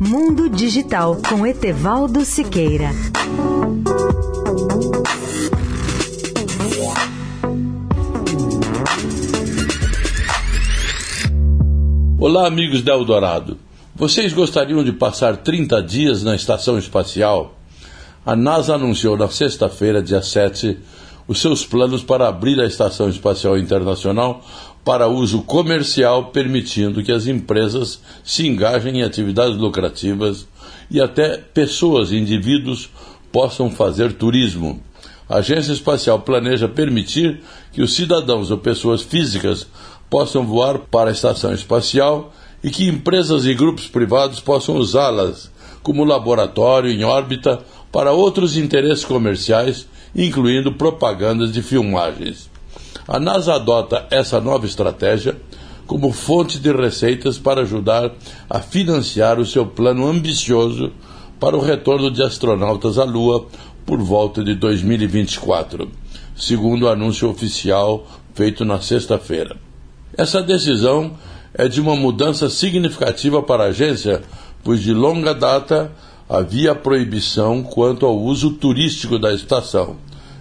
Mundo Digital com Etevaldo Siqueira. Olá, amigos da Eldorado. Vocês gostariam de passar 30 dias na estação espacial? A NASA anunciou na sexta-feira, dia 7, os seus planos para abrir a Estação Espacial Internacional para uso comercial, permitindo que as empresas se engajem em atividades lucrativas e até pessoas, indivíduos, possam fazer turismo. A Agência Espacial planeja permitir que os cidadãos ou pessoas físicas possam voar para a estação espacial e que empresas e grupos privados possam usá-las como laboratório em órbita para outros interesses comerciais, incluindo propagandas de filmagens. A NASA adota essa nova estratégia como fonte de receitas para ajudar a financiar o seu plano ambicioso para o retorno de astronautas à Lua por volta de 2024, segundo o anúncio oficial feito na sexta-feira. Essa decisão é de uma mudança significativa para a agência, pois de longa data havia proibição quanto ao uso turístico da estação,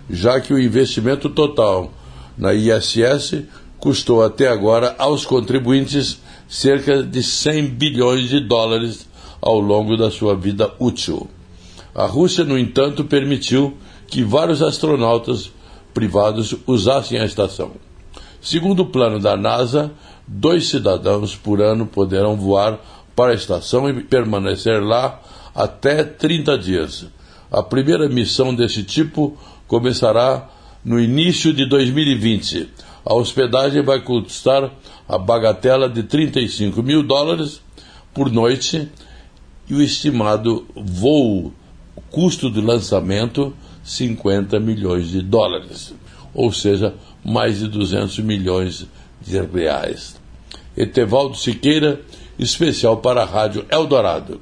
já que o investimento total na ISS custou até agora aos contribuintes cerca de 100 bilhões de dólares ao longo da sua vida útil. A Rússia, no entanto, permitiu que vários astronautas privados usassem a estação. Segundo o plano da NASA, dois cidadãos por ano poderão voar para a estação e permanecer lá até 30 dias. A primeira missão desse tipo começará no início de 2020. A hospedagem vai custar a bagatela de 35 mil dólares por noite e o estimado voo, custo de lançamento, 50 milhões de dólares, ou seja, mais de 200 milhões de reais. Etevaldo Siqueira, especial para a Rádio Eldorado.